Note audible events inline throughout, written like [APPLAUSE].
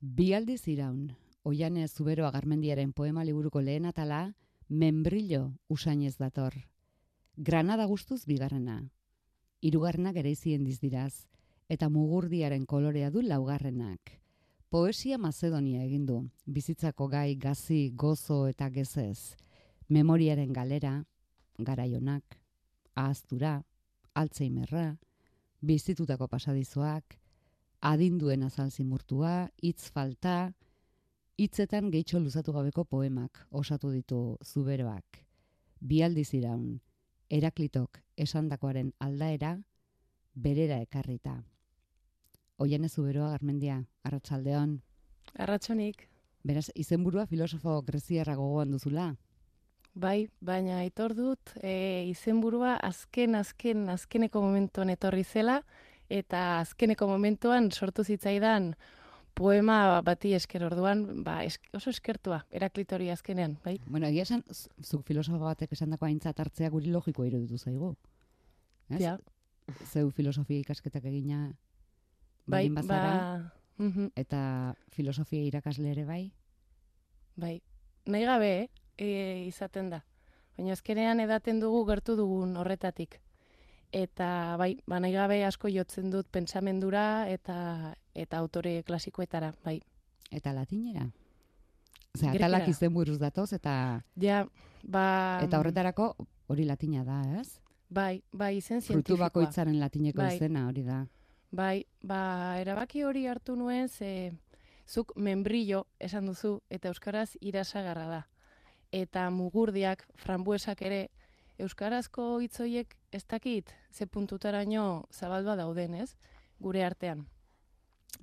Bi aldiz iraun, oiane zubero agarmendiaren poema liburuko lehen atala, membrillo usainez dator. Granada guztuz bigarrena. Hirugarrenak ere izien dizdiraz, eta mugurdiaren kolorea du laugarrenak. Poesia Macedonia egin du, bizitzako gai gazi, gozo eta gezez. Memoriaren galera, garaionak, ahaztura, altzeimerra, bizitutako pasadizoak, adinduen azal zimurtua, hitz falta, hitzetan gehitxo luzatu gabeko poemak osatu ditu zuberoak. Bi aldiz iraun, eraklitok esandakoaren aldaera, berera ekarrita. Oian ez zuberoa garmendia, arratsaldeon. Arratxonik. Beraz, izenburua filosofo greziarra gogoan duzula? Bai, baina aitor dut, e, izenburua azken, azken, azkeneko momentuan etorri zela, eta azkeneko momentuan sortu zitzaidan poema bati esker orduan, ba, oso eskertua, eraklitori azkenean, bai? Bueno, egia esan, zuk filosofo batek esan dako aintzat hartzea guri logiko iruditu zaigu. Ez? Ja. Zeu filosofia ikasketak egina bai, bazara, ba, eta filosofia irakasle ere bai? Bai, nahi gabe, e, izaten da. Baina azkenean edaten dugu gertu dugun horretatik eta bai, ba gabe asko jotzen dut pentsamendura eta eta autore klasikoetara, bai. Eta latinera? Osea, atalak izen buruz datoz eta Ja, ba Eta horretarako hori latina da, ez? Bai, bai, izen zientifikoa. Frutu bakoitzaren latineko bai. izena hori da. Bai, ba erabaki hori hartu nuen ze zuk membrillo esan duzu eta euskaraz irasagarra da. Eta mugurdiak, frambuesak ere euskarazko hitzoiek ez dakit ze puntutaraino zabaldua dauden, ez? Gure artean.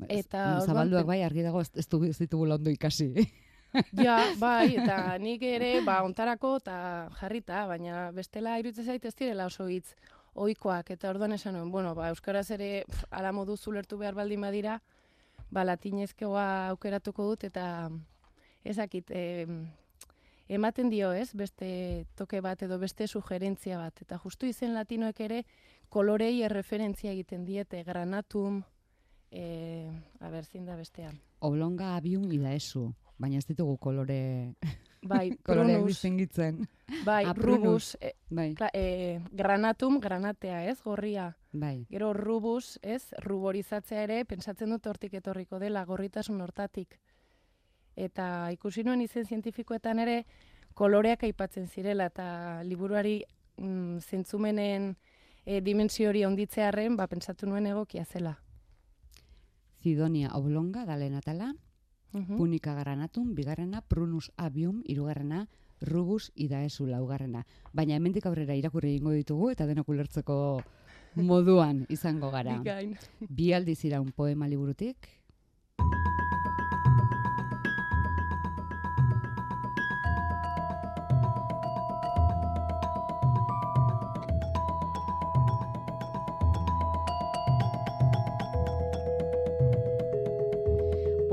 Eta zabalduak bai argi dago ez, ez, ditugu ondo ikasi. [LAUGHS] ja, bai, eta [LAUGHS] nik ere ba ontarako eta jarrita, baina bestela iruditzen zait ez direla oso hitz ohikoak eta orduan esan nuen, bueno, ba euskaraz ere ala modu zulertu behar baldin badira, ba latinezkoa aukeratuko dut eta ezakit, eh, ematen dio, ez? Beste toke bat edo beste sugerentzia bat. Eta justu izen latinoek ere kolorei erreferentzia egiten diete, granatum, e, a ber, zin da bestean. Oblonga abium ida esu, baina ez ditugu kolore... Bai, [LAUGHS] kolore prunus. Bai, ah, rubus, e, bai. e, granatum, granatea, ez, gorria. Bai. Gero rubus, ez, ruborizatzea ere, pentsatzen dut hortik etorriko dela, gorritasun hortatik eta ikusi nuen izen zientifikoetan ere koloreak aipatzen zirela eta liburuari mm, zentzumenen e, dimensio hori onditzearren, ba, pentsatu nuen egokia zela. Zidonia oblonga da atala, uh punika garanatun, bigarrena, prunus abium, irugarrena, rubus idaesu laugarrena. Baina hemendik aurrera irakurri egingo ditugu eta denok ulertzeko moduan izango gara. Bi aldiz iraun poema liburutik,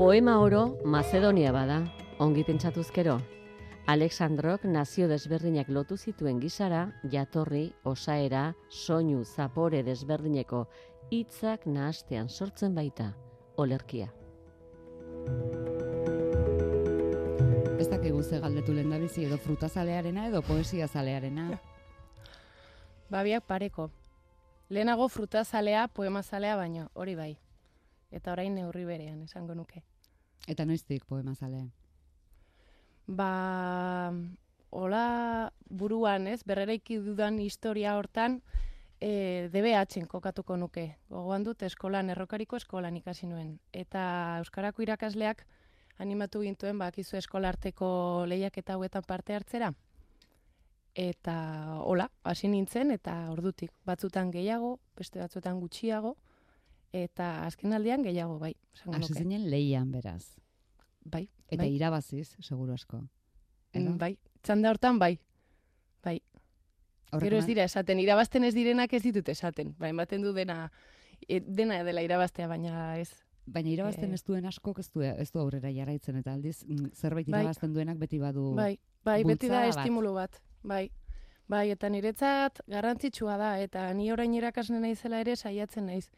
Poema oro Macedonia bada, ongi pentsatuzkero. Alexandrok nazio desberdinak lotu zituen gizara, jatorri, osaera, soinu, zapore desberdineko hitzak nahastean sortzen baita, olerkia. Ez dakigu ze galdetu lehen bizi edo frutazalearena edo poesia zalearena. Babiak pareko. Lehenago frutazalea, poema zalea baino, hori bai. Eta orain neurri berean, esango nuke. Eta noiztik poema zale? Ba, hola buruan, ez, berreraiki dudan historia hortan, e, DBH-en kokatuko nuke. Gogoan dut eskolan, errokariko eskolan ikasi nuen. Eta Euskarako irakasleak animatu gintuen, ba, kizu eskolarteko lehiak eta hauetan parte hartzera. Eta hola, hasi nintzen, eta ordutik batzutan gehiago, beste batzutan gutxiago, eta azken aldean gehiago, bai. Hasi zinen lehian, beraz. Bai. Eta bai. irabaziz, seguro asko. Mm, bai, txanda hortan, bai. Bai. Gero ez dira esaten, irabazten ez direnak ez ditut esaten. Bai, ematen du dena, e, dena dela irabaztea, baina ez. Baina irabazten e... ez duen asko, ez du, ez du aurrera jarraitzen, eta aldiz, mm, zerbait bai. irabazten duenak beti badu Bai, bai beti da estimulu bat. Bai, bai, eta niretzat garrantzitsua da, eta ni orain irakasne naizela ere saiatzen naiz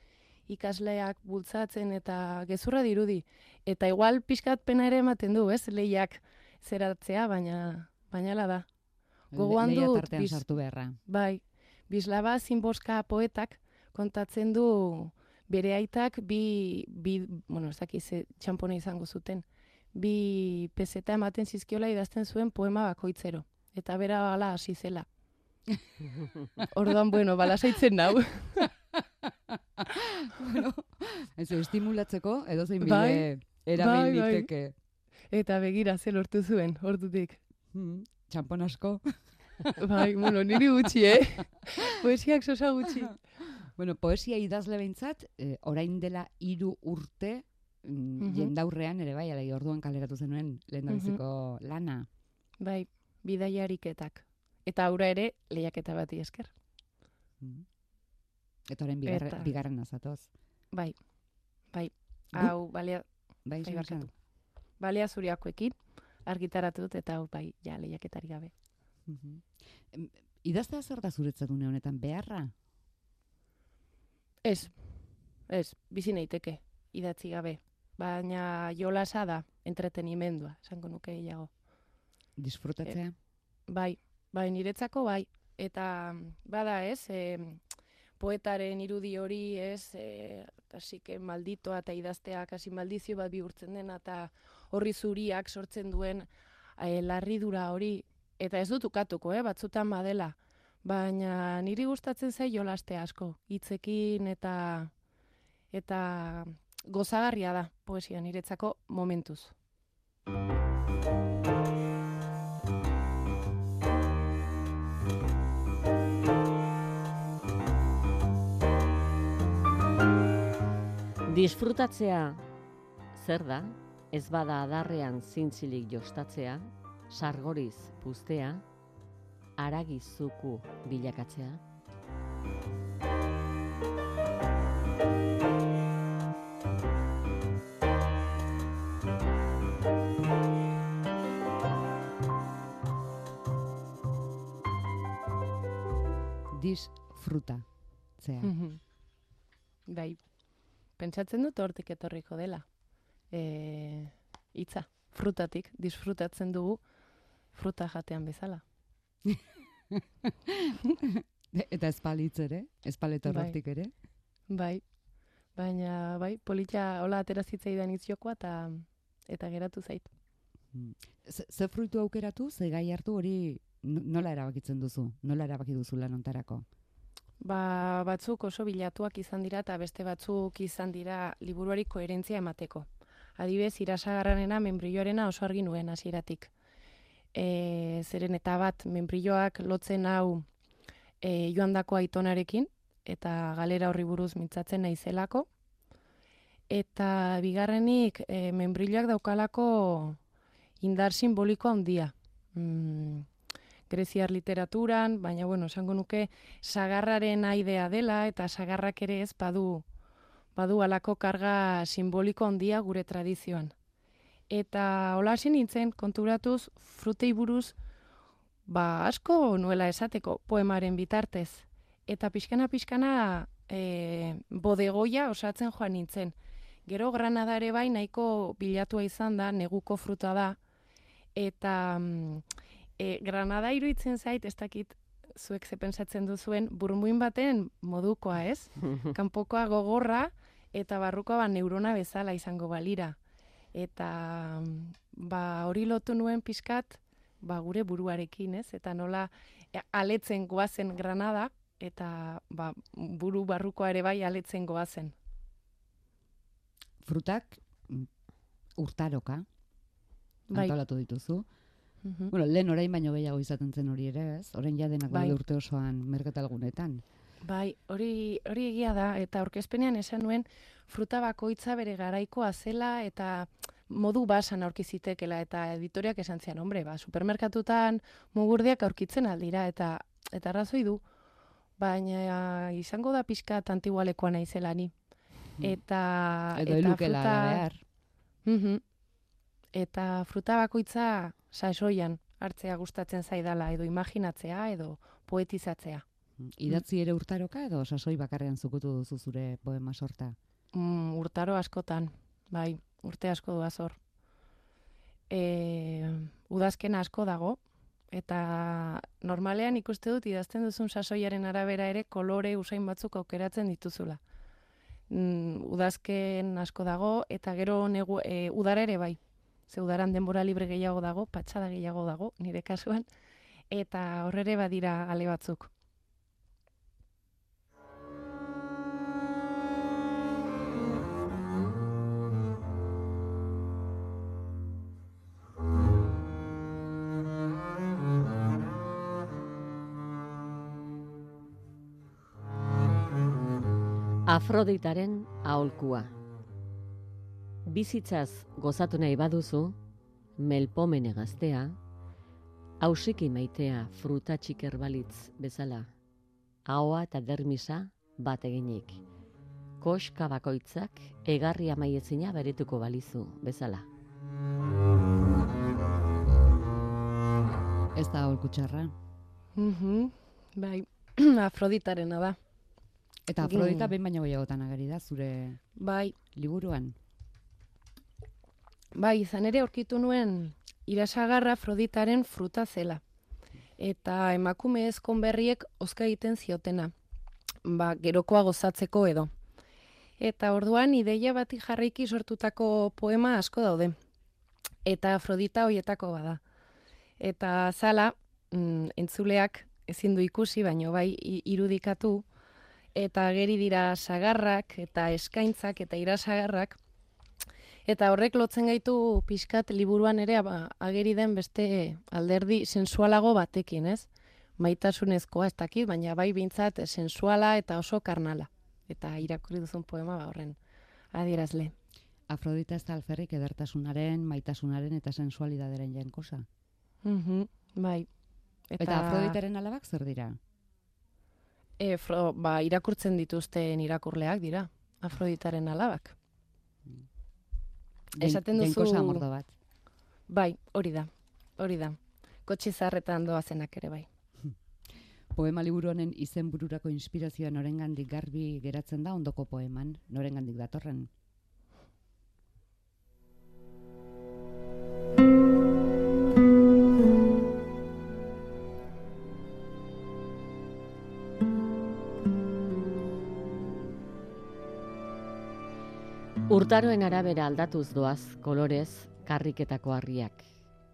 ikasleak bultzatzen eta gezurra dirudi. Eta igual pixkat pena ere ematen du, ez, lehiak zeratzea, baina, baina ala da. Gogoan tartean biz- sartu beharra. Bai, Bislaba Zinboska poetak kontatzen du bere aitak bi, bi bueno, ez dakiz ze txampona izango zuten, bi peseta ematen zizkiola idazten zuen poema bakoitzero. Eta bera bala hasi zela. [LAUGHS] Orduan, bueno, bala saitzen nau. [LAUGHS] [LAUGHS] bueno, ez estimulatzeko edo zein bide Bai, erabil bai, bai. Eta begira ze lortu zuen, ordutik. Hmm, Txampon asko. [LAUGHS] Bai, bueno, niri gutxi, eh? [LAUGHS] Poesiak sosa gutxi. Bueno, poesia idazle behintzat, eh, orain dela hiru urte mm, Mhm. jendaurrean ere bai, alai orduan kaleratu zenuen lehendabiziko lana. Bai, bidaiariketak. Eta aura ere lehiaketa bati esker. Mm. Eta orain bigarre, Eta- bigarren azatoz. Bai, bai. Hau, balea, Bai, Bai, balea zuriakoekin argitaratu dut eta hau bai, ja, lehiaketari gabe. Em, Idaztea zer da zuretzat une honetan beharra? Ez, ez, bizi naiteke, idatzi gabe. Baina jolasa da, entretenimendua, esango nuke gehiago. Disfrutatzea? Bai, bai, niretzako bai. Eta bada ez, e, poetaren irudi hori ez, e, kasi que malditoa eta idaztea kasi maldizio bat bihurtzen dena eta horri zuriak sortzen duen e, larridura hori. Eta ez dut ukatuko, eh, batzutan badela. Baina niri gustatzen zai jolaste asko, hitzekin eta eta gozagarria da poesia niretzako momentuz. Disfrutatzea zer da? Ez bada adarrean zintzilik jostatzea, sargoriz puztea, aragizuku bilakatzea. Disfruta. Zea. Mhm. bai, pentsatzen dut hortik etorriko dela. E, itza, frutatik, disfrutatzen dugu fruta jatean bezala. [LAUGHS] Eta espalitz ere? Espaleto Bai. ere? Bai, baina bai, polita hola atera zitzaidan itzokoa eta eta geratu zait. Ze, ze fruitu aukeratu, ze gai hartu hori no- nola erabakitzen duzu? Nola erabaki duzu lan ontarako? Ba, batzuk oso bilatuak izan dira eta beste batzuk izan dira liburuari koherentzia emateko. Adibez, irasagarranena membrilloarena oso argi nuen hasieratik. E, zeren eta bat membrilloak lotzen hau e, joandako aitonarekin eta galera horri buruz mintzatzen naizelako. Eta bigarrenik e, membrilloak daukalako indar simboliko handia. Mm, greziar literaturan, baina bueno, esango nuke sagarraren aidea dela eta sagarrak ere ez badu badu alako karga simboliko handia gure tradizioan. Eta hola hasi nintzen konturatuz frutei buruz ba asko nuela esateko poemaren bitartez. Eta pixkana pixkana e, bodegoia osatzen joan nintzen. Gero Granada ere bai nahiko bilatua izan da, neguko fruta da. Eta mm, e, Granada iruditzen zait, ez dakit zuek ze pentsatzen duzuen, burmuin baten modukoa, ez? [LAUGHS] Kanpokoa gogorra eta barrukoa ba, neurona bezala izango balira. Eta ba, hori lotu nuen pixkat ba, gure buruarekin, ez? Eta nola e, aletzen goazen Granada eta ba, buru barrukoa ere bai aletzen goazen. Frutak mm, urtaroka Bai. antolatu dituzu. Mhm. Bueno, lehen orain baino gehiago izaten zen hori ere, ez? Orain ja denak Bai. urte osoan merkatalgunetan. Bai, hori, hori egia da, eta aurkezpenean esan nuen fruta bakoitza bere garaikoa zela eta modu basan aurki zitekela eta editoriak esan zian, hombre, ba, supermerkatutan mugurdiak aurkitzen aldira eta eta arrazoi du. Baina izango da pixka antigualekoa naizela ni. Eta Hmm. Edo eta fruta- behar. Mhm. Eta fruta bakoitza sasoian hartzea gustatzen zaidala edo imaginatzea edo poetizatzea. Idatzi ere urtaroka edo sasoi bakarrean zukutu duzu zure poema sorta. Mm, urtaro askotan, bai. urte asko du azor. E, udazkena asko dago, eta normalean ikuste dut idazten duzun sasoiaren arabera ere kolore usain batzuk aukeratzen dituzula. Mm, udazken asko dago, eta gero negu, e, udara ere bai. Ze udaran denbora libre gehiago dago, patxada gehiago dago, nire kasuan, eta horrere badira ale batzuk. Afroditaren aholkua. Bizitzaz gozatu nahi baduzu, melpomene gaztea, hausiki maitea fruta txiker balitz bezala, ahoa eta dermisa bat eginik. Koska bakoitzak egarri amaiezina beretuko balizu bezala. Ez da aholku txarra. Mhm, bai, [CLEARS THROAT] Afroditarena da. Eta Afrodita behin baino gehiagotan agari da, zure Bai, liburuan. Bai, izan ere aurkitu nuen irasagarra Afroditaren fruta zela. Eta emakume ezkon berriek oska egiten ziotena. Ba, gerokoa gozatzeko edo. Eta orduan ideia bati jarraiki sortutako poema asko daude. Eta Afrodita hoietako bada. Eta zala, mm, entzuleak ezin du ikusi, baino bai irudikatu, eta ageri dira sagarrak eta eskaintzak eta irasagarrak eta horrek lotzen gaitu pixkat liburuan ere ba, ageri den beste alderdi sensualago batekin, ez? Maitasunezkoa ez dakit, baina bai bintzat sensuala eta oso karnala. Eta irakurri duzun poema ba horren adierazle. Afrodita ez da alferrik edertasunaren, maitasunaren eta sensualidaderen jainkosa. Mhm, bai. Eta, eta Afroditaren alabak zer dira? E, fro, ba, irakurtzen dituzten irakurleak dira, Afroditaren alabak. Esaten duzu- Jainkosa mordo bat. Bai, hori da, hori da. Kotxe zaharretan doazenak ere bai. [LAUGHS] Poema liburu honen izenbururako inspirazioa norengandik garbi geratzen da ondoko poeman, norengandik datorren. Urtaroen arabera aldatuz doaz kolorez karriketako harriak,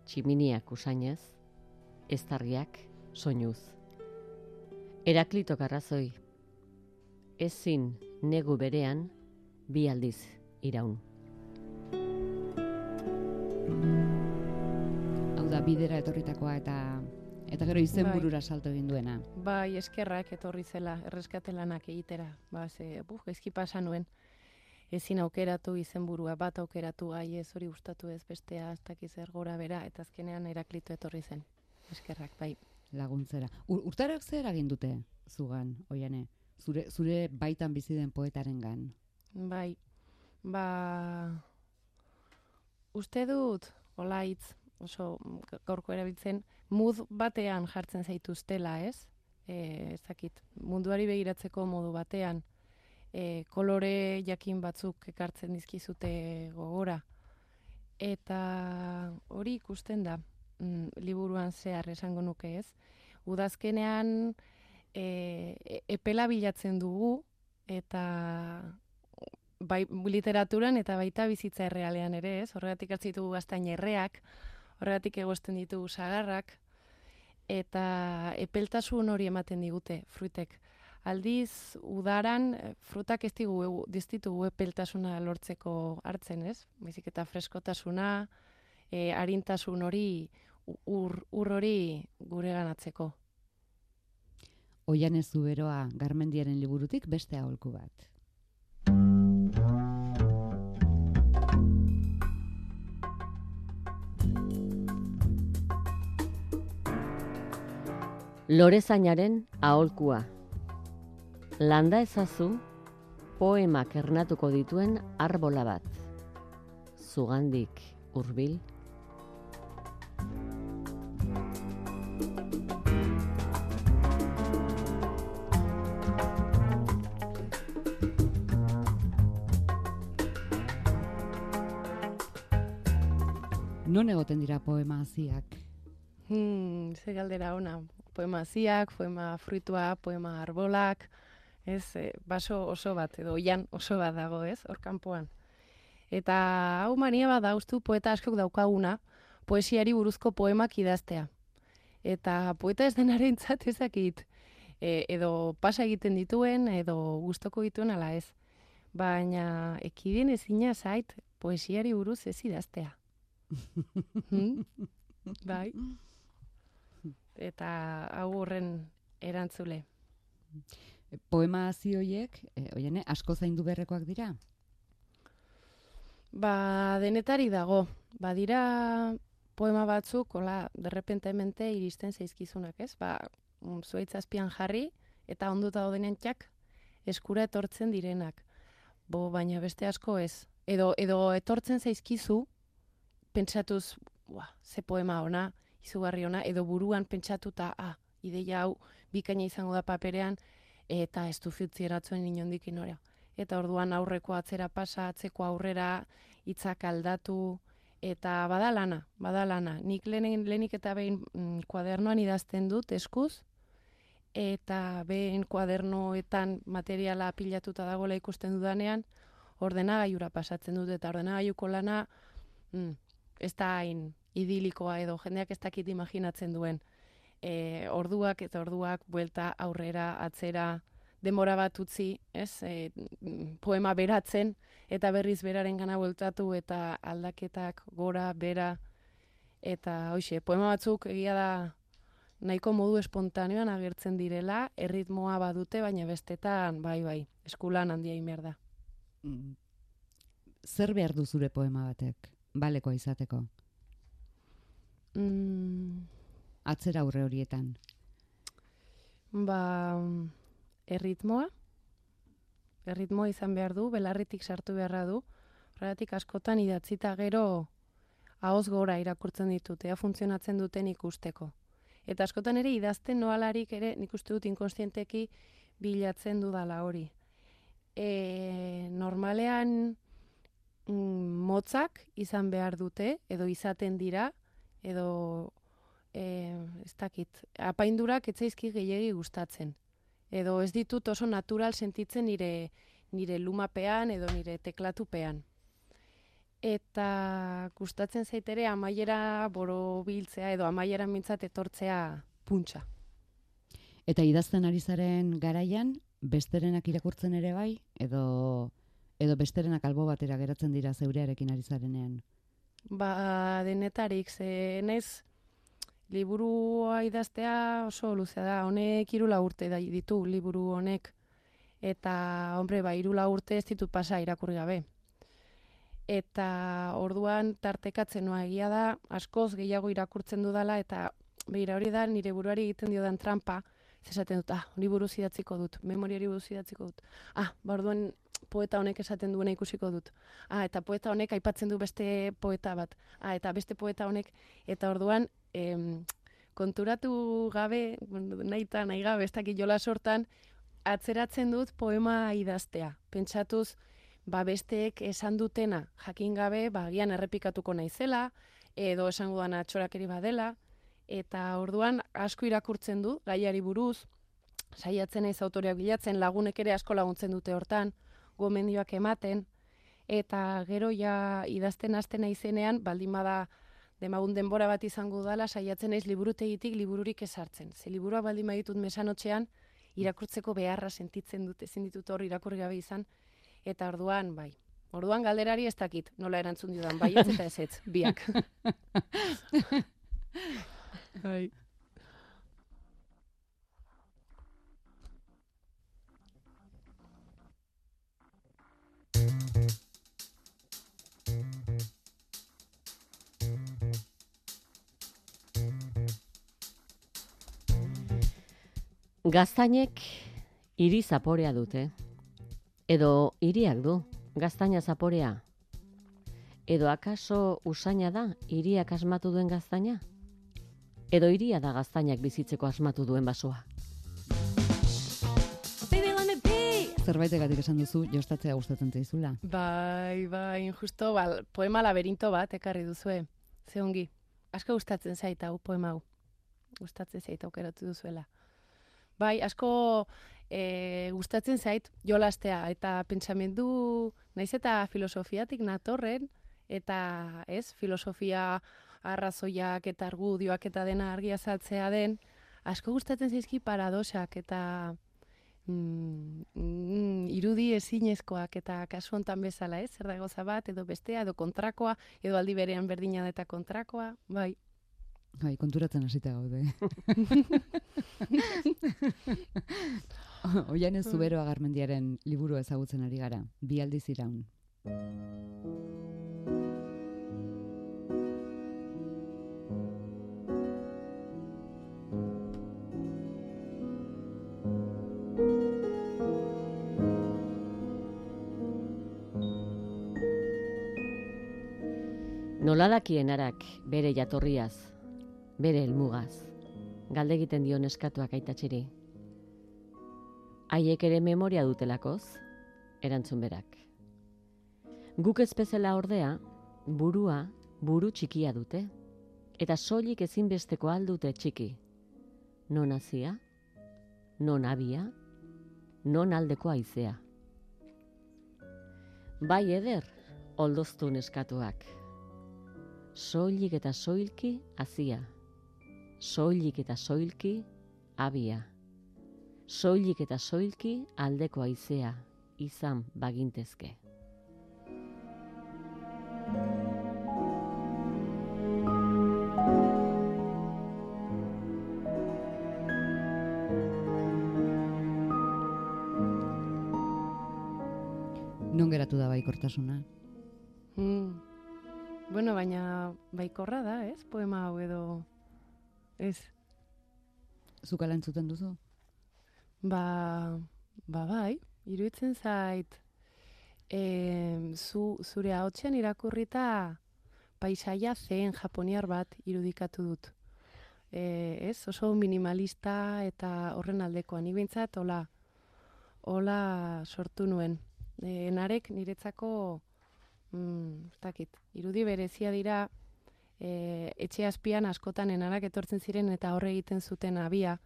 tximiniak usainez, eztarriak soinuz. Heraklitok arrazoi, ezin negu berean bi aldiz iraun. Hau da, bidera etorritakoa eta eta gero izenburura salto egin duena. Bai, eskerrak etorri zela, erreskate lanak egitera. Ba, ze, buf, gaizki pasa nuen. Ezin aukeratu izenburua, bat aukeratu, ai ez hori gustatu ez bestea, ez dakiz gora bera, eta azkenean eraklito etorri zen. Eskerrak, bai. laguntzera. Ur, urtarok zer egin dute zugan, oiane? Zure, zure baitan bizi den poetarengan. Bai, ba, uste dut, olaitz, oso gaurko erabiltzen, mood batean jartzen zaituztela, ez? E, ez dakit, munduari begiratzeko modu batean, e, kolore jakin batzuk ekartzen dizkizute gogora. Eta hori ikusten da, mm, liburuan zehar esango nuke ez. Udazkenean e, e- epela bilatzen dugu, eta bai literaturan eta baita bizitza errealean ere, ez? Horregatik hartzen ditugu gaztain erreak, horregatik egosten ditugu sagarrak, eta epeltasun hori ematen digute fruitek. Aldiz, udaran, eh, frutak ez digu, ez ditugu epeltasuna lortzeko hartzen, ez? Baizik eta freskotasuna, e, arintasun hori, ur, ur hori gure ganatzeko. Oiane zuberoa garmendiaren liburutik beste aholku bat. Lorezainaren aholkua. Landa ezazu poemak ernatuko dituen arbola bat. Zugandik hurbil Non egoten dira poema haziak? Hmm, ze galdera ona. Poema haziak, poema fruitua, poema arbolak, ez, e, baso oso bat, edo oian oso bat dago, ez, hor kanpoan. Eta hau mania bat da, ustu, poeta askok daukaguna, poesiari buruzko poemak idaztea. Eta poeta ez denaren ezakit, e, edo pasa egiten dituen, edo gustoko dituen ala ez. Baina ekidien ezina zait poesiari buruz ez idaztea. [LAUGHS] hmm? Bai. Eta hau horren erantzule. Poema hazi horiek, e, oiene, asko zaindu berrekoak dira? Ba, denetari dago. Ba, dira poema batzuk, hola, derrepentemente iristen zaizkizunak, ez? Ba, mm, zuaitzazpian jarri, eta onduta daudenean txak, eskura etortzen direnak. Bo, baina beste asko ez. Edo, edo etortzen zaizkizu, pentsatuz, ua, ze poema ona, izugarri ona, edo buruan pentsatuta, ah, ideia hau, bikaina izango da paperean, eta ez du eratzuen inondik inora. Eta orduan aurreko atzera pasa, atzeko aurrera, hitzak aldatu, eta badalana, badalana. Nik lehen, lehenik eta behin mm, kuadernoan idazten dut eskuz, eta behin kuadernoetan materiala pilatuta dagoela ikusten dudanean, ordenagaiura pasatzen dut, eta ordenagaiuko lana mm, ez da hain idilikoa edo jendeak ez dakit imaginatzen duen. E, orduak eta orduak, buelta aurrera, atzera, demora bat utzi, ez, e, poema beratzen, eta berriz beraren gana bueltatu, eta aldaketak gora, bera, eta hoxe, poema batzuk egia da nahiko modu espontaneoan agertzen direla, erritmoa badute, baina bestetan, bai, bai, eskulan handia inber da. Mm. Zer behar du zure poema batek, baleko izateko? Mm. Atzera aurre horietan? Ba, erritmoa, erritmoa izan behar du, belarritik sartu beharra du, horregatik askotan idatzita gero ahoz gora irakurtzen ditut, ea funtzionatzen duten ikusteko. Eta askotan ere idazten noalarik ere nik uste dut inkonstienteki bilatzen dudala hori. E, normalean mm, motzak izan behar dute, edo izaten dira, edo e, ez dakit, apaindurak etzaizki gehiagi gustatzen edo ez ditut oso natural sentitzen nire nire lumapean edo nire teklatupean. Eta gustatzen zaitere amaiera boro biltzea edo amaiera mintzat etortzea puntxa. Eta idazten ari zaren garaian, besterenak irakurtzen ere bai, edo edo besterenak albo batera geratzen dira zeurearekin ari zarenean? Ba, denetarik, ze nez, liburua idaztea oso luzea da. Honek irula urte da ditu liburu honek. Eta, hombre, ba, irula urte ez ditut pasa irakurri gabe. Eta orduan tartekatzen noa egia da, askoz gehiago irakurtzen dudala, eta behira hori da, nire buruari egiten dio dan trampa, esaten dut, ah, liburu zidatziko dut, memoriari buruz zidatziko dut. Ah, ba, orduan poeta honek esaten duena ikusiko dut. Ah, eta poeta honek aipatzen du beste poeta bat. Ah, eta beste poeta honek, eta orduan, em, konturatu gabe, nahi eta nahi gabe, ez dakit jola sortan, atzeratzen dut poema idaztea. Pentsatuz, ba besteek esan dutena jakin gabe, ba gian errepikatuko naizela, edo esango dana txorakeri badela, eta orduan asko irakurtzen du, gaiari buruz, saiatzen naiz autoreak bilatzen, lagunek ere asko laguntzen dute hortan, gomendioak ematen, eta gero ja idazten hasten naizenean, baldin bada demagun denbora bat izango dala, saiatzen naiz liburutegitik libururik esartzen. Ze liburua baldin baditut mesanotxean, irakurtzeko beharra sentitzen dut, ezin ditut hor irakurri gabe izan, eta orduan, bai, orduan galderari ez dakit, nola erantzun dudan, bai ez eta ez ez, biak. [LAUGHS] bai. Gaztainek hiri zaporea dute. Edo hiriak du, gaztaina zaporea. Edo akaso usaina da hiriak asmatu duen gaztaina? Edo hiria da gaztainak bizitzeko asmatu duen basoa? Zerbait egatik esan duzu, jostatzea gustatzen zaizula. Bai, bai, justo, bal, poema laberinto bat ekarri duzue. ze ongi. Asko gustatzen zait hau poema hau. Gustatzen zait aukeratu duzuela. Bai, asko e, gustatzen zait jolastea eta pentsamendu naiz eta filosofiatik natorren eta ez filosofia arrazoiak eta argudioak eta dena argi azaltzea den asko gustatzen zaizki paradosak eta mm, mm, irudi ezinezkoak eta kasu hontan bezala, ez? Zer da goza bat edo bestea edo kontrakoa edo aldi berean berdina eta kontrakoa, bai. Bai, konturatzen hasita gaude. [LAUGHS] Oian ez zubero agarmendiaren liburu ezagutzen ari gara, bi aldiz iraun. Noladakien arak bere jatorriaz, bere helmugaz, galde egiten dio neskatuak aitatxiri. Haiek ere memoria dutelakoz, erantzun berak. Guk ez bezala ordea, burua buru txikia dute, eta soilik ezinbesteko aldute txiki. Non hazia, non abia, non aldeko aizea. Bai eder, oldoztu neskatuak. Soilik eta soilki hazia. Soilik eta soilki abia. Soilik eta soilki aldeko aizea izan bagintezke. Non geratu da baikortasuna? Mm. Bueno, baina baikorra da, ez? Poema hau edo ez. Zukala entzuten duzu? Ba, ba bai, iruditzen zait e, zu, zure ahotsen irakurrita paisaia zen japoniar bat irudikatu dut. E, ez, oso minimalista eta horren aldekoa. Ni behintzat, hola, hola sortu nuen. E, narek niretzako, mm, ez dakit, irudi berezia dira, e, etxe azpian askotan enarak etortzen ziren eta horre egiten zuten abia,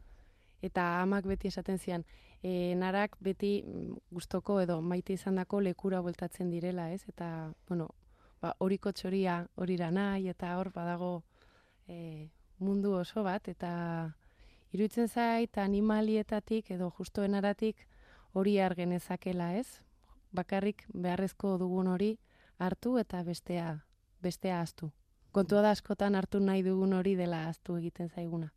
eta amak beti esaten zian, e, narak beti mm, gustoko edo maite izandako lekura bueltatzen direla, ez? Eta, bueno, ba, horiko txoria horira nahi, eta hor badago e, mundu oso bat, eta iruditzen zait animalietatik edo justo enaratik hori argenezakela, ez? Bakarrik beharrezko dugun hori hartu eta bestea bestea ahaztu. Kontua da askotan hartu nahi dugun hori dela ahaztu egiten zaiguna.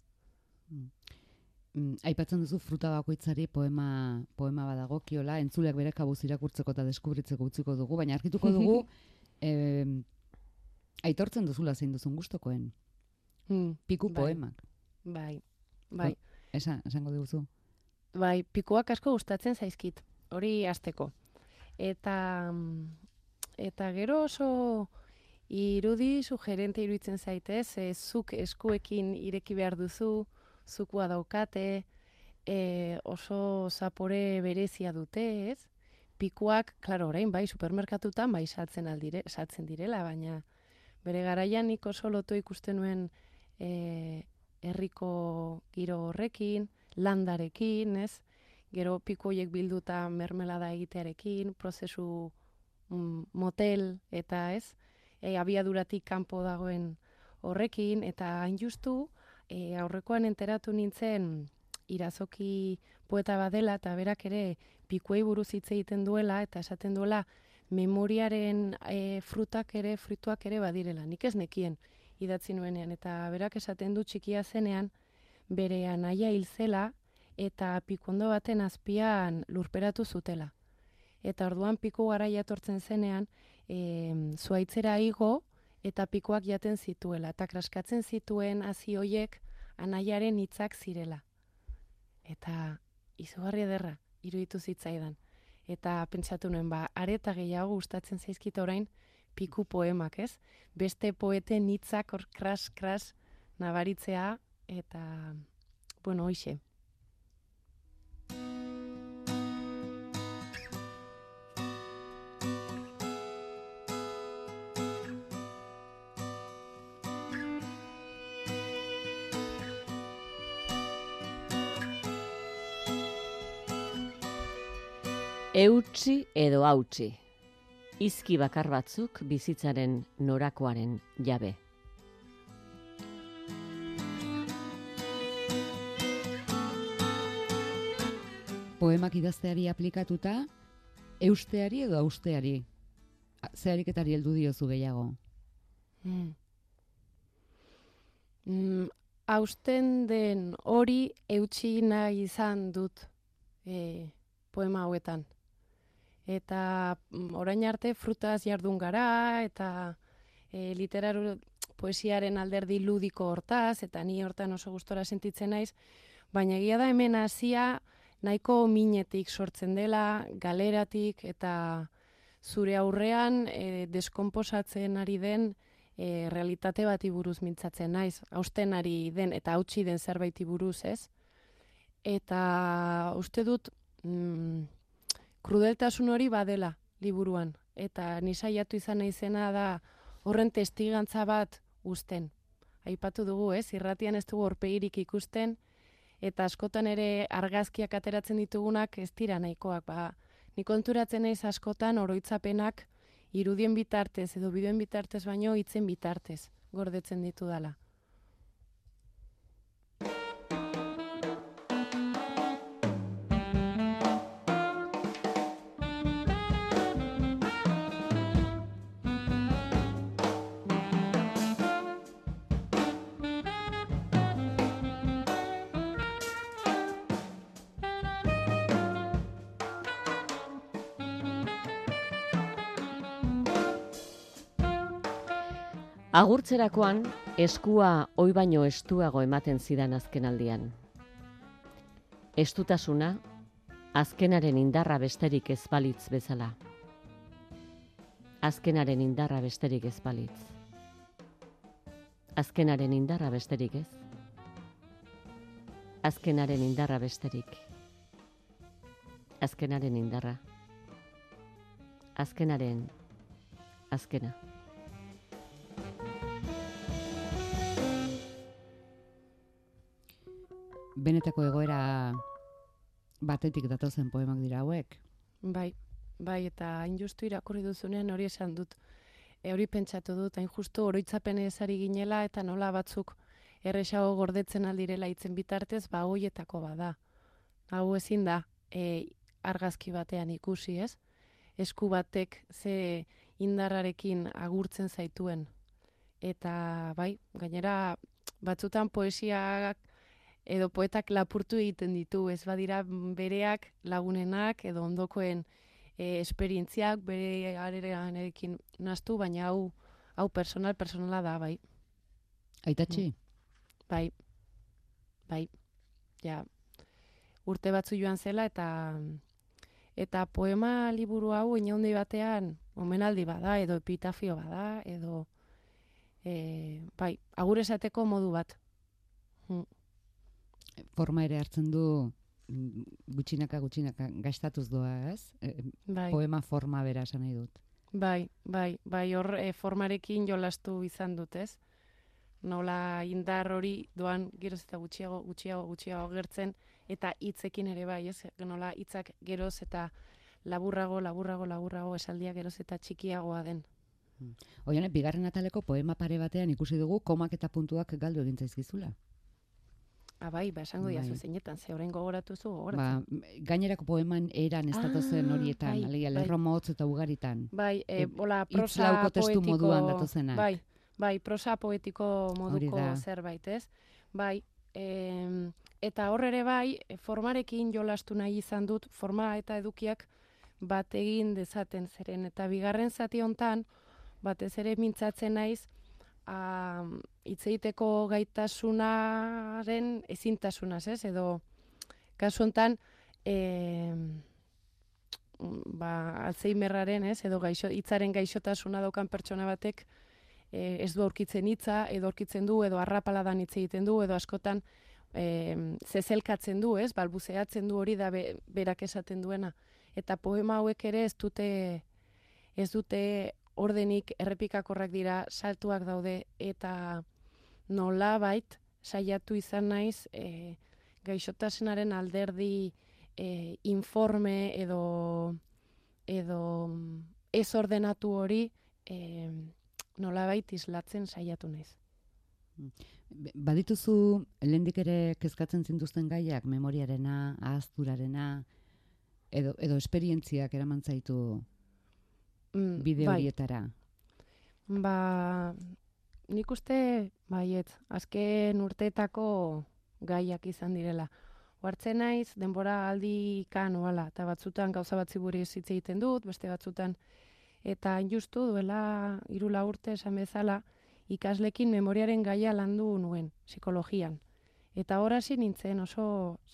Mm, aipatzen duzu fruta bakoitzari poema poema badago kiola entzuleak bere kabuz irakurtzeko eta deskubritzeko utziko dugu, baina argituko [LAUGHS] dugu eh, aitortzen duzula zein duzun gustokoen. Hmm, Piku Bai. poemak. bai, bai. Esa, esango diguzu. Bai, pikuak asko gustatzen zaizkit, hori hasteko. Eta mm, eta gero oso irudi sugerente iruditzen zaitez, e, zuk eskuekin ireki behar duzu, zukua daukate, e, oso zapore berezia dute, ez? Pikuak, klaro, orain bai supermerkatutan bai saltzen aldire, saltzen direla, baina bere garaian nik oso lotu ikusten nuen e, herriko giro horrekin, landarekin, ez? Gero piku horiek bilduta mermelada egitearekin, prozesu motel eta ez, e, abiaduratik kanpo dagoen horrekin, eta hain justu, e, aurrekoan enteratu nintzen irazoki poeta badela, eta berak ere pikuei buruz hitz egiten duela, eta esaten duela memoriaren e, frutak ere, frutuak ere badirela. Nik ez nekien idatzi nuenean, eta berak esaten du txikia zenean, bere anaia hil zela, eta pikondo baten azpian lurperatu zutela. Eta orduan piku garaia etortzen zenean, e, zuaitzera igo eta pikoak jaten zituela. Eta kraskatzen zituen hasi hoiek anaiaren hitzak zirela. Eta izugarri ederra, iruditu zitzaidan. Eta pentsatu nuen, ba, areta gehiago gustatzen zaizkit orain piku poemak, ez? Beste poeten hitzak hor kras-kras nabaritzea, eta, bueno, hoxe. Eutsi edo hautsi. Izki bakar batzuk bizitzaren norakoaren jabe. Poemak idazteari aplikatuta, eusteari edo austeari? A- Ze ariketari heldu diozu gehiago? Mm. Mm, hausten den hori eutxi nahi izan dut e, poema hauetan. Eta mm, orain arte frutaz jardun gara, eta e, literaru poesiaren alderdi ludiko hortaz, eta ni hortan oso gustora sentitzen naiz, baina egia da hemen hasia nahiko minetik sortzen dela, galeratik, eta zure aurrean e, deskomposatzen ari den e, realitate bati buruz mintzatzen naiz, hausten ari den eta hautsi den zerbaiti buruz, ez? Eta uste dut mm, krudeltasun hori badela liburuan, eta ni saiatu izan naizena da horren testigantza bat uzten. Aipatu dugu, ez? Irratian ez dugu horpegirik ikusten, eta askotan ere argazkiak ateratzen ditugunak ez dira nahikoak, ba, Ni konturatzen naiz askotan oroitzapenak irudien bitartez edo bideoen bitartez baino hitzen bitartez gordetzen ditu dala. Agurtzerakoan, eskua oi baino estuago ematen zidan azkenaldian. Estutasuna, azkenaren indarra besterik ez balitz bezala. Azkenaren indarra besterik ez balitz. Azkenaren indarra besterik ez. Azkenaren indarra besterik. Azkenaren indarra. Azkenaren azkena. Benetako egoera batetik datozen poemak dira hauek. Bai, bai, eta hain justu irakurri duzunean hori esan dut. E, hori pentsatu dut, hain justu oroitzapen ezari ginela eta nola batzuk erresago gordetzen aldirela hitzen bitartez, ba hoietako bada. Hau ezin da, e, argazki batean ikusi, ez? Esku batek ze indarrarekin agurtzen zaituen. Eta bai, gainera batzutan poesiak edo poetak lapurtu egiten ditu, ez badira bereak lagunenak edo ondokoen e, esperientziak bere arerekin nastu, baina hau hau personal personala da, bai. Aitatxi? Bai. Bai. Ja. Urte batzu joan zela eta eta poema liburu hau inaundi batean omenaldi bada edo epitafio bada edo e, bai, agur esateko modu bat. Mm. Forma ere hartzen du mm, gutxinaka gutxinaka gastatuz doa, ez? E, Bai. poema forma bera esan nahi dut. Bai, bai, bai, hor e, formarekin jolastu izan dut, ez? Nola indar hori doan geroz eta gutxiago, gutxiago, gutxiago gertzen, eta hitzekin ere bai, ez? Nola hitzak geroz eta laburrago, laburrago, laburrago esaldia geroz eta txikiagoa den. Oian, bigarren ataleko poema pare batean ikusi dugu komak eta puntuak galdu egin zaizkizula. Ah, bai, ba, esango Bai. diazu zeinetan, ze orain gogoratu zu Ba, gogoratzen. gainerako poeman eran ez datozen Ah, horietan, bai, alegia, bai. motz eta ugaritan. Bai, e, e, bola, prosa lauko testu poetiko... moduan datozenak. Bai, bai, prosa poetiko moduko zerbait, ez? Bai, em, eta hor ere bai, e, formarekin jolastu nahi izan dut, forma eta edukiak bat egin dezaten zeren. Eta bigarren zati hontan, batez ere mintzatzen naiz, a, hitz gaitasunaren ezintasunaz, ez? Edo, kasu hontan, em, ba, Alzheimerraren, ez, edo gaixo, hitzaren gaixotasuna daukan pertsona batek e, ez du aurkitzen hitza, edo aurkitzen du, edo arrapaladan hitz egiten du, edo askotan e, zezelkatzen du, ez, balbuzeatzen du hori da be, berak esaten duena. Eta poema hauek ere ez dute, ez dute ordenik errepikakorrak dira, saltuak daude, eta nola bait, saiatu izan naiz, e, gaixotasunaren alderdi e, informe edo edo mm, ez ordenatu hori e, nolabait islatzen saiatu naiz. Badituzu lehendik ere kezkatzen zintuzten gaiak, memoriarena, ahazturarena, edo, edo esperientziak eraman zaitu Mm, bide bai. horietara. Ba, nik uste, baiet, azken urteetako gaiak izan direla. Oartzen naiz, denbora aldi kan oala, eta batzutan gauza batzi buruz hitz egiten dut, beste batzutan. Eta justu duela irula urte esan bezala, ikaslekin memoriaren gaia landu nuen, psikologian. Eta hor hasi nintzen oso,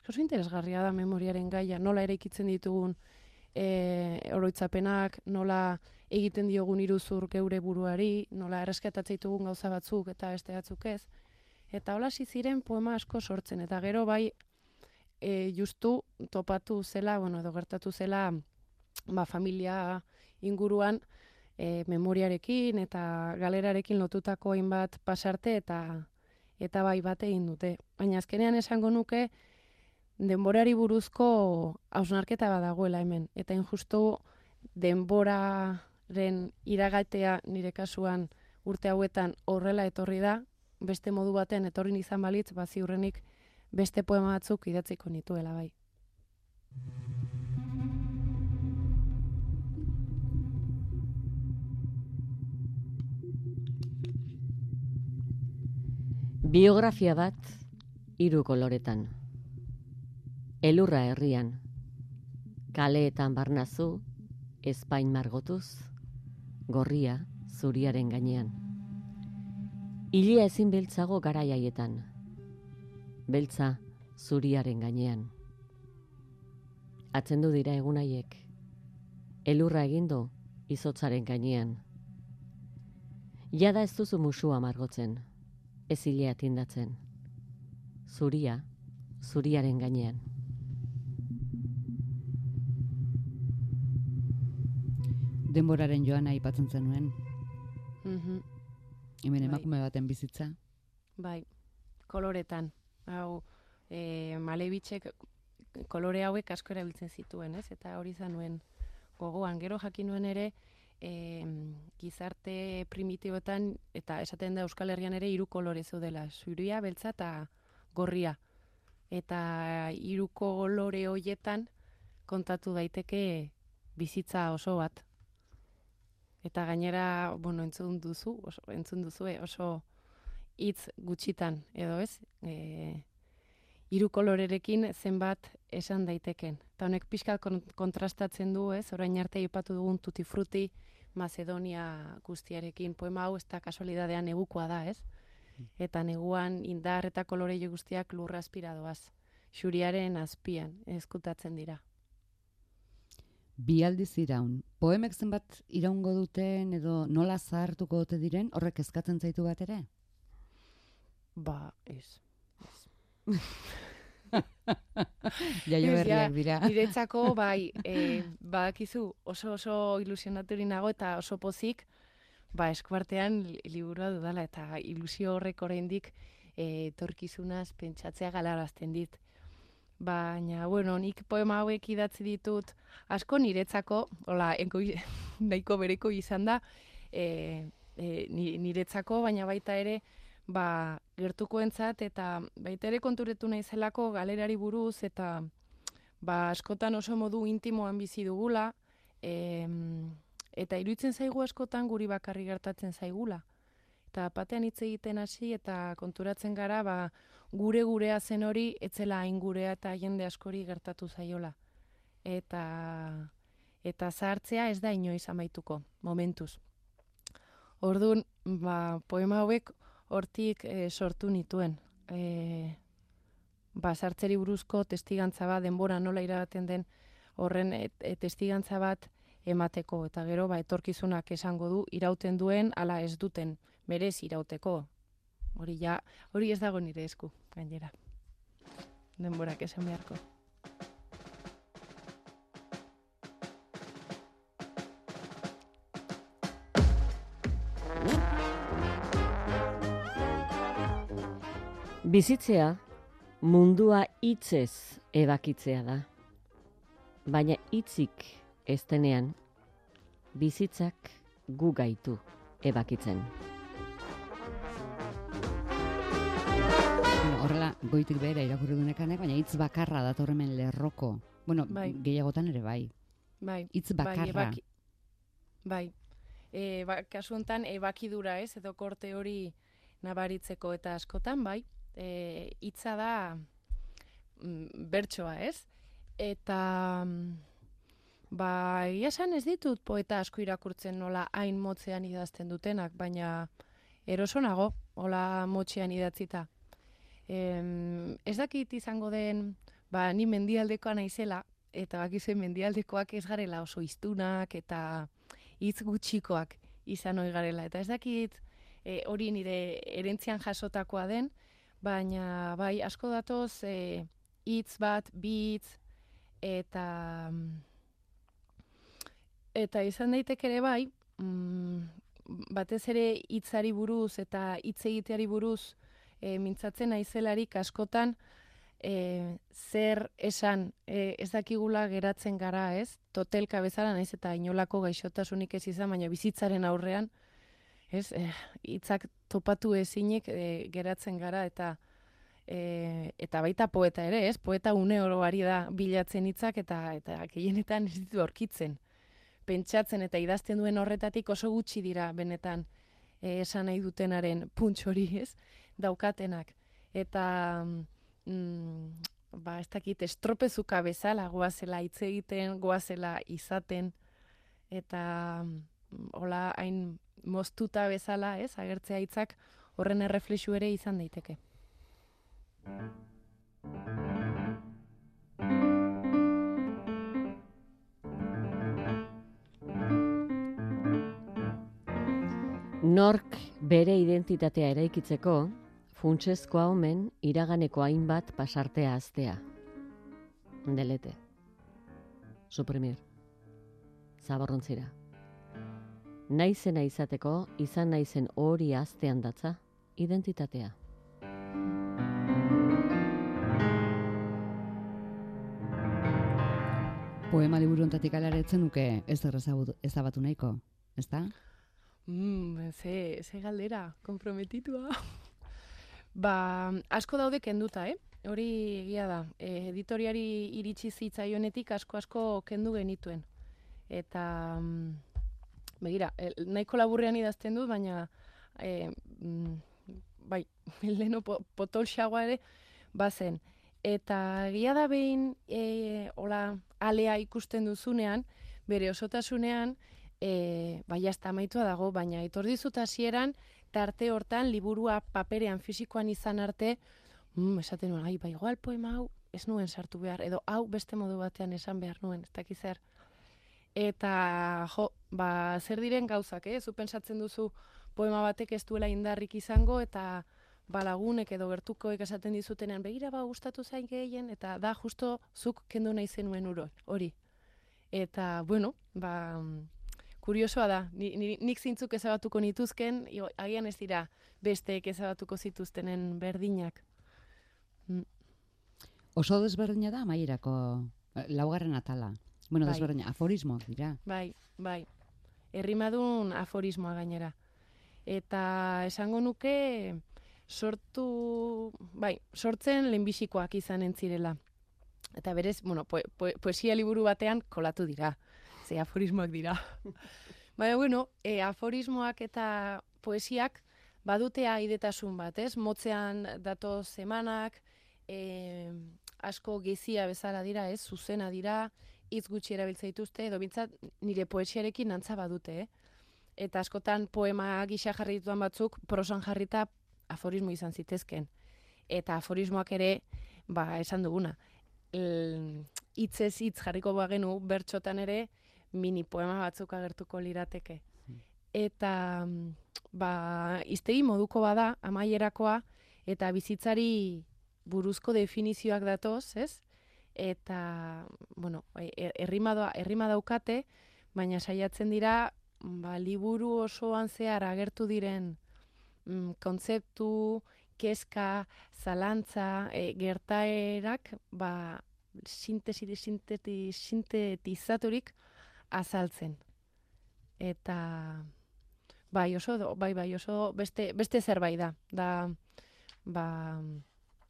oso interesgarria da memoriaren gaia, nola eraikitzen ditugun e, oroitzapenak, nola egiten diogun iruzur geure buruari, nola erreskatatzen ditugun gauza batzuk eta beste batzuk ez. Eta hola ziren poema asko sortzen, eta gero bai e, justu topatu zela, bueno, edo gertatu zela ba, familia inguruan e, memoriarekin eta galerarekin lotutako hainbat pasarte eta eta bai bat egin dute. Baina azkenean esango nuke denborari buruzko hausnarketa badagoela hemen. Eta injustu denboraren iragatea nire kasuan urte hauetan horrela etorri da, beste modu baten etorri izan balitz, ba ziurrenik beste poema batzuk idatziko nituela bai. Biografia bat hiru koloretan. Elurra herrian. Kaleetan barnazu, ezpain margotuz, gorria zuriaren gainean. Ilea ezin beltzago garai haietan. Beltza zuriaren gainean. Atzendu dira egun haiek. Elurra egindu izotzaren gainean. Jada ez duzu musua margotzen ez hilea tindatzen. Zuria, zuriaren gainean. Denboraren joana aipatzen zenuen, Mhm. hemen Bai. emakume baten bizitza. Bai, koloretan. Hau, e, malebitzek kolore hauek asko erabiltzen zituen, ez? Eta hori izan nuen gogoan. Gero jakin nuen ere, e, gizarte primitiboetan, eta esaten da Euskal Herrian ere hiru kolore zeudela, zuria, beltza eta gorria. Eta hiru kolore hoietan kontatu daiteke bizitza oso bat. Eta gainera, bueno, entzun duzu, oso, entzun duzue, oso hitz gutxitan, edo ez? E, hiru kolorerekin zenbat esan daiteken. Eta honek pixka kon kontrastatzen du, ez? Orain arte aipatu dugun tutti frutti Macedonia guztiarekin. Poema hau ez da kasualidadean negukoa da, ez? Eta neguan indar eta kolore guztiak lurra aspiradoaz. Xuriaren azpian ezkutatzen dira. Bi aldiz iraun. Poemek zenbat iraungo duten edo nola zahartuko dute diren, horrek eskatzen zaitu bat ere? Ba, ez. [LAUGHS] Jaio Ez, berriak ja, dira. [LAUGHS] Niretzako, bai, e, badakizu oso oso ilusionaturi nago eta oso pozik, ba, eskuartean li- liburua dudala eta ilusio horrek oraindik e, etorkizunaz pentsatzea galarazten dit. Baina, bueno, nik poema hauek idatzi ditut, asko niretzako, hola, engoi, [LAUGHS] nahiko bereko izan da, e, e, ni- niretzako, baina baita ere, ba, gertukoentzat eta baita ere konturetu naizelako galerari buruz eta ba, askotan oso modu intimoan bizi dugula, em, eta iruditzen zaigu askotan guri bakarri gertatzen zaigula. Eta batean hitz egiten hasi eta konturatzen gara, ba, gure gurea zen hori, etzela hain gurea eta jende askori gertatu zaiola. Eta, eta zahartzea ez da inoiz amaituko, momentuz. Orduan, ba, poema hauek hortik eh, sortu nituen. E, ba, sartzeri buruzko testigantza bat, denbora nola irabaten den horren e, e, testigantza bat emateko. Eta gero, ba, etorkizunak esango du, irauten duen, ala ez duten, berez irauteko. Hori ja, hori ez dago nire esku, gainera. Denborak esan beharko. Bizitzea mundua hitzez ebakitzea da. Baina hitzik ez denean bizitzak gu gaitu ebakitzen. Goitik behera irakurri dunekanek, baina hitz bakarra datorremen lerroko. Bueno, Bai. gehiagotan ere bai. Bai, Hitz bakarra. Bai, ebaki, bai. E, ba, kasu honetan ebakidura ez, edo korte hori nabaritzeko eta askotan, bai, e, hitza da mm, bertsoa ez, eta mm, ba, esan ez ditut poeta asko irakurtzen nola hain motzean idazten dutenak, baina eroso nago, hola motxean idatzita. Em, ez dakit izango den, ba, ni mendialdekoa naizela, eta bakizue mendialdekoak ez garela oso iztunak eta hitz gutxikoak izan ohi garela. Eta ez dakit e, hori nire erentzian jasotakoa den, baina bai asko datoz e, hitz bat, bi hitz, eta eta izan daiteke ere bai, mm, batez ere hitzari buruz eta hitz egiteari buruz e, mintzatzen naizelarik askotan e, zer esan e, ez dakigula geratzen gara, ez? Totelka bezala naiz eta inolako gaixotasunik ez izan, baina bizitzaren aurrean, ez? Hitzak topatu ezinik e, geratzen gara eta e, eta baita poeta ere, ez? Poeta une oro ari da bilatzen hitzak eta eta gehienetan ez ditu aurkitzen. Pentsatzen eta idazten duen horretatik oso gutxi dira benetan e, esan nahi dutenaren punts hori, ez? Daukatenak. Eta mm, ba, ez dakit, estropezuka bezala goazela hitz egiten, goazela izaten, eta mm, hola hain moztuta bezala, ez, agertzea hitzak horren erreflexu ere izan daiteke. Nork bere identitatea eraikitzeko, funtsezkoa omen iraganeko hainbat pasartea aztea. Delete. Suprimir. Zaborrontzira. Naizena izateko, izan naizen hori aztean datza, identitatea. Poema liburu ontatik alaretzen nuke ez ezabatu nahiko, ezta? Mm, ze, ze galdera, komprometitua. Ba, asko daude kenduta, eh? Hori egia da. E, editoriari iritsi zitzaionetik asko-asko kendu genituen. Eta, mm, begira, nahiko laburrean idazten dut, baina, e, mm, bai, [LAUGHS] leheno po, potolxagoa ere, bazen. Eta egia da behin, e, hola, alea ikusten duzunean, bere osotasunean, e, bai jazta amaitua dago, baina etor dizut hasieran tarte hortan liburua paperean fisikoan izan arte, mm, esaten nuen, ai, bai, igual poema hau ez nuen sartu behar, edo hau beste modu batean esan behar nuen, ez dakiz zer. Eta, jo, ba, zer diren gauzak, eh? Zu pentsatzen duzu poema batek ez duela indarrik izango, eta ba, lagunek edo gertukoek esaten dizutenean, begira ba, gustatu zain gehien, eta da justo zuk kendu nahi zenuen uro, hori. Eta, bueno, ba, kuriosoa da, ni, ni, nik zintzuk ezabatuko nituzken, io, agian ez dira besteek ezabatuko zituztenen berdinak. Oso desberdina da amaierako eh, laugarren atala. Bueno, Bai. desberdina, aforismoak dira. Bai, bai. Herrimadun aforismoa gainera. Eta esango nuke sortu, bai, sortzen lehenbizikoak izanen zirela. Eta berez, bueno, poe, poe, poesia liburu batean kolatu dira. Ze aforismoak dira. [LAUGHS] Baina, bueno, e, aforismoak eta poesiak badute aidetasun bat, ez? Motzean dato semanak, e, asko gezia bezala dira, ez? Zuzena dira, hitz gutxi erabiltza dituzte, edo bintzat nire poesiarekin antza badute, eh? Eta askotan poema gisa jarri dituan batzuk, prosan jarrita aforismo izan zitezken. Eta aforismoak ere, ba, esan duguna, el- hitzez hitz jarriko bagenu bertxotan ere, mini poema batzuk agertuko lirateke. Eta, mm, ba, iztegi moduko bada, amaierakoa, eta bizitzari buruzko definizioak datoz, ez? Eta, bueno, e- errima, doa- errima daukate, baina saiatzen dira, ba, liburu osoan zehar agertu diren mm, kontzeptu, kezka, zalantza, e, gertaerak, ba, sintesi, sinteti, sintetizaturik azaltzen. eta bai oso bai bai oso beste beste zerbait da da ba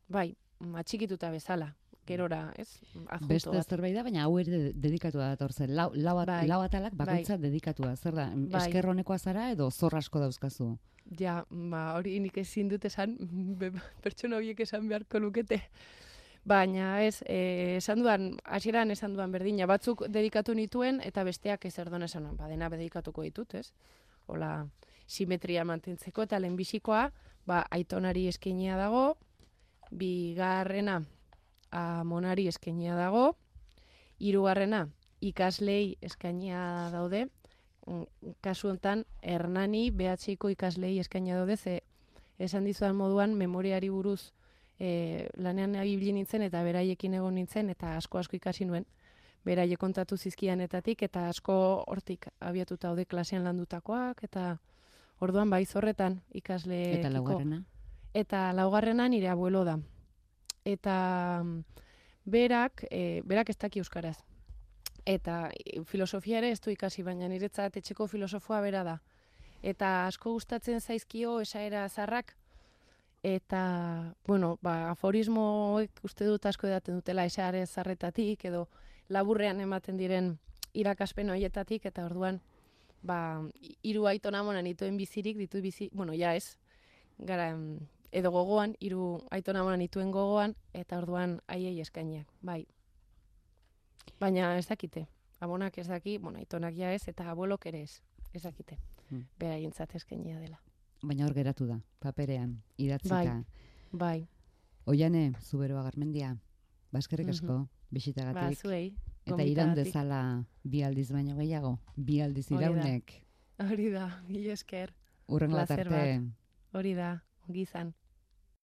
bai atxikituta bezala gerora ez adjunto Beste bat. zerbait da, baina hau ere dedikatua dator zen. Lau, lau, at- Bai. lau atalak bakoitza dedikatua. Zer da, Bai. esker honekoa zara edo zor asko dauzkazu? Ja, ba, hori nik ezin dut esan, [LAUGHS] pertsona horiek esan beharko lukete. Baina ez, e, esan duan, hasieran esan duan berdina, batzuk dedikatu nituen eta besteak ez erdon esan ba, dena dedikatuko ditut, ez? Hola, simetria mantentzeko eta lehenbizikoa, ba, aitonari eskainia dago, bigarrena amonari eskainia dago, hirugarrena ikaslei eskainia daude, Mm, kasu hontan Hernani BHiko ikaslei eskaina daude ze esan dizudan moduan memoriari buruz e, lanean ibili nintzen eta beraiekin egon nintzen eta asko asko ikasi nuen beraiek kontatu zizkianetatik eta asko hortik abiatuta daude klasean landutakoak eta orduan bai zorretan ikasle Eta laugarrena? eta laugarrena nire abuelo da. Eta mm, berak, e, berak ez daki euskaraz. Eta e, filosofia ere ez du ikasi, baina niretzat etxeko filosofoa bera da. Eta asko gustatzen zaizkio esaera zarrak, eta, bueno, ba, aforismoek uste dut asko edaten dutela esaare zarretatik, edo laburrean ematen diren irakaspen horietatik, eta orduan, ba, hiru aitona mona nituen bizirik, ditu bizi, bueno, ja ez, gara, edo gogoan, hiru aitona mona nituen gogoan, eta orduan haiei eskainiak, bai. Baina ez dakite, amonak ez daki, bueno, aitonak ja ez, eta abuelok ere ez, ez dakite, Hmm. beraientzat eskainia dela. Baina hor geratu da, paperean, idatzita. Bai, Oiane, zuberoa garmendia, baskerrik Mhm. asko, ba, bisitagatik. zuei. Eta gonbitagatik. dezala bi aldiz baino gehiago, bi aldiz Hori da. iraunek. Hori da, mila esker, arte, hori da, ongi izan.